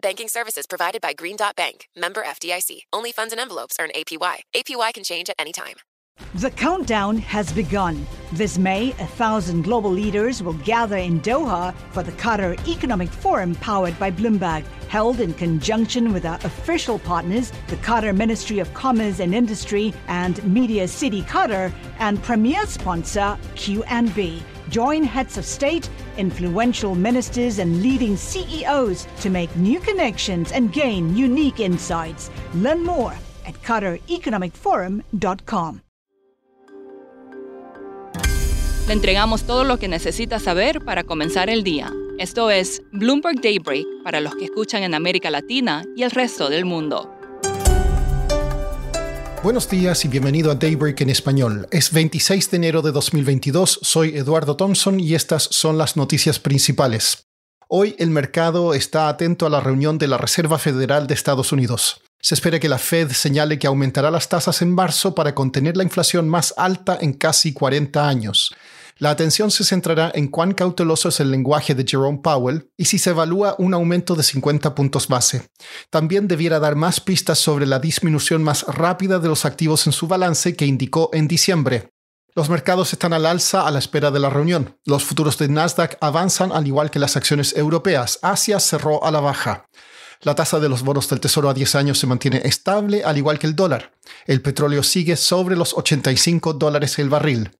Banking services provided by Green Dot Bank, member FDIC. Only funds and envelopes earn APY. APY can change at any time. The countdown has begun. This May, a thousand global leaders will gather in Doha for the Qatar Economic Forum powered by Bloomberg, held in conjunction with our official partners, the Qatar Ministry of Commerce and Industry and Media City Qatar, and premier sponsor QNB. Join heads of state, influential ministers, and leading CEOs to make new connections and gain unique insights. Learn more at QatarEconomicForum.com. Le entregamos todo lo que necesita saber para comenzar el día. Esto es Bloomberg Daybreak para los que escuchan en América Latina y el resto del mundo. Buenos días y bienvenido a Daybreak en español. Es 26 de enero de 2022, soy Eduardo Thompson y estas son las noticias principales. Hoy el mercado está atento a la reunión de la Reserva Federal de Estados Unidos. Se espera que la Fed señale que aumentará las tasas en marzo para contener la inflación más alta en casi 40 años. La atención se centrará en cuán cauteloso es el lenguaje de Jerome Powell y si se evalúa un aumento de 50 puntos base. También debiera dar más pistas sobre la disminución más rápida de los activos en su balance que indicó en diciembre. Los mercados están al alza a la espera de la reunión. Los futuros de Nasdaq avanzan al igual que las acciones europeas. Asia cerró a la baja. La tasa de los bonos del Tesoro a 10 años se mantiene estable, al igual que el dólar. El petróleo sigue sobre los 85 dólares el barril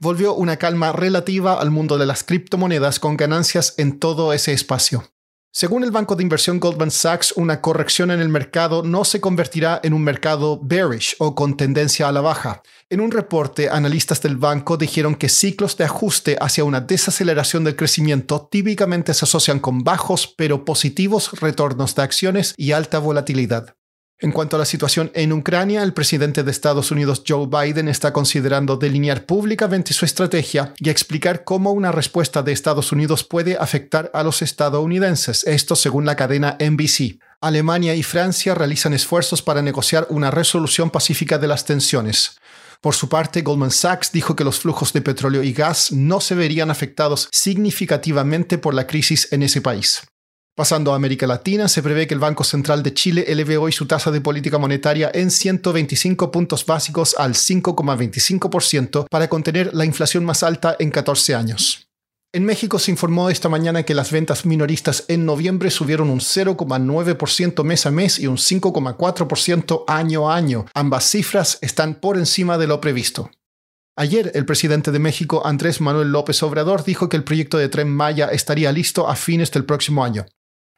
volvió una calma relativa al mundo de las criptomonedas con ganancias en todo ese espacio. Según el banco de inversión Goldman Sachs, una corrección en el mercado no se convertirá en un mercado bearish o con tendencia a la baja. En un reporte, analistas del banco dijeron que ciclos de ajuste hacia una desaceleración del crecimiento típicamente se asocian con bajos pero positivos retornos de acciones y alta volatilidad. En cuanto a la situación en Ucrania, el presidente de Estados Unidos Joe Biden está considerando delinear públicamente su estrategia y explicar cómo una respuesta de Estados Unidos puede afectar a los estadounidenses, esto según la cadena NBC. Alemania y Francia realizan esfuerzos para negociar una resolución pacífica de las tensiones. Por su parte, Goldman Sachs dijo que los flujos de petróleo y gas no se verían afectados significativamente por la crisis en ese país. Pasando a América Latina, se prevé que el Banco Central de Chile eleve hoy su tasa de política monetaria en 125 puntos básicos al 5,25% para contener la inflación más alta en 14 años. En México se informó esta mañana que las ventas minoristas en noviembre subieron un 0,9% mes a mes y un 5,4% año a año. Ambas cifras están por encima de lo previsto. Ayer, el presidente de México, Andrés Manuel López Obrador, dijo que el proyecto de tren Maya estaría listo a fines del próximo año.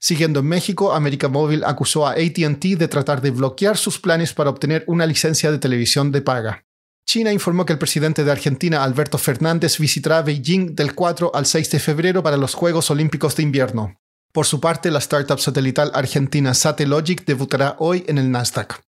Siguiendo en México, América Móvil acusó a ATT de tratar de bloquear sus planes para obtener una licencia de televisión de paga. China informó que el presidente de Argentina, Alberto Fernández, visitará Beijing del 4 al 6 de febrero para los Juegos Olímpicos de Invierno. Por su parte, la startup satelital argentina Satellogic debutará hoy en el Nasdaq.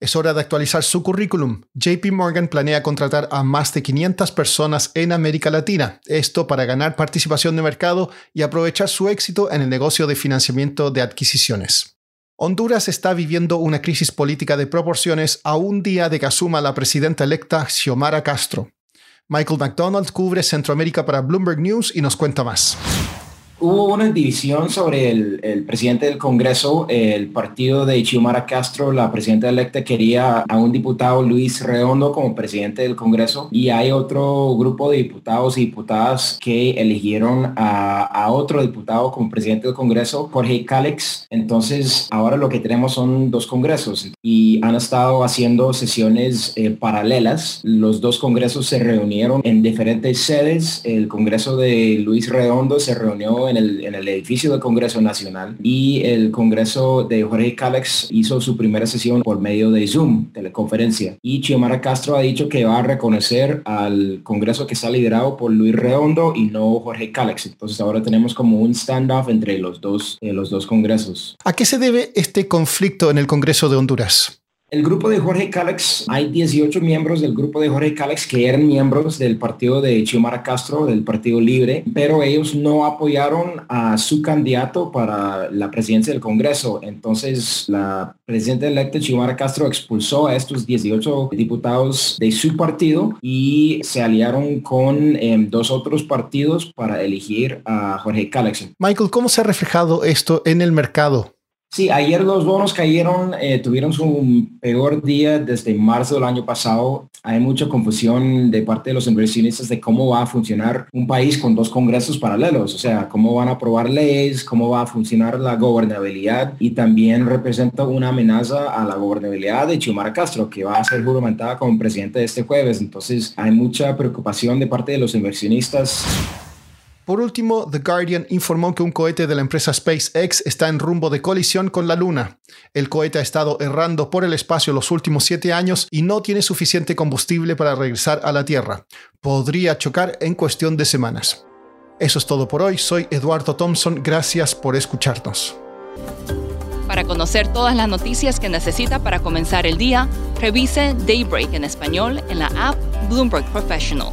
Es hora de actualizar su currículum. JP Morgan planea contratar a más de 500 personas en América Latina, esto para ganar participación de mercado y aprovechar su éxito en el negocio de financiamiento de adquisiciones. Honduras está viviendo una crisis política de proporciones a un día de que asuma la presidenta electa Xiomara Castro. Michael McDonald cubre Centroamérica para Bloomberg News y nos cuenta más. Hubo una división sobre el, presidente del Congreso. El partido de Xiomara Castro, la presidenta electa, quería a un diputado Luis Redondo como presidente del Congreso y hay otro grupo de diputados y diputadas que eligieron a, otro diputado como presidente del Congreso, Jorge Cálex. Entonces, ahora lo que tenemos son dos congresos y han estado haciendo sesiones eh, paralelas. Los dos congresos se reunieron en diferentes sedes. El Congreso de Luis Redondo se reunió en el, edificio del Congreso Nacional y el Congreso de Jorge Cálex hizo su primera sesión por medio de Zoom, teleconferencia. Y Xiomara Castro ha dicho que va a reconocer al Congreso que está liderado por Luis Redondo y no Jorge Cálex. Entonces ahora tenemos como un standoff entre los dos, eh, los dos congresos. ¿A qué se debe este conflicto en el Congreso de Honduras? El grupo de Jorge Cálex, hay 18 miembros del grupo de Jorge Cálex que eran miembros del partido de Xiomara Castro, del Partido Libre, pero ellos no apoyaron a su candidato para la presidencia del Congreso. Entonces, la presidenta electa Xiomara Castro expulsó a estos 18 diputados de su partido y se aliaron con em, dos otros partidos para elegir a Jorge Cálex. Michael, ¿cómo se ha reflejado esto en el mercado? Sí, ayer los bonos cayeron, eh, tuvieron su peor día desde marzo del año pasado. Hay mucha confusión de parte de los inversionistas de cómo va a funcionar un país con dos congresos paralelos, o sea, cómo van a aprobar leyes, cómo va a funcionar la gobernabilidad y también representa una amenaza a la gobernabilidad de Xiomara Castro, que va a ser juramentada como presidente este jueves. Entonces, hay mucha preocupación de parte de los inversionistas. Por último, The Guardian informó que un cohete de la empresa SpaceX está en rumbo de colisión con la Luna. El cohete ha estado errando por el espacio los últimos siete años y no tiene suficiente combustible para regresar a la Tierra. Podría chocar en cuestión de semanas. Eso es todo por hoy. Soy Eduardo Thompson. Gracias por escucharnos. Para conocer todas las noticias que necesita para comenzar el día, revise Daybreak en español en la app Bloomberg Professional.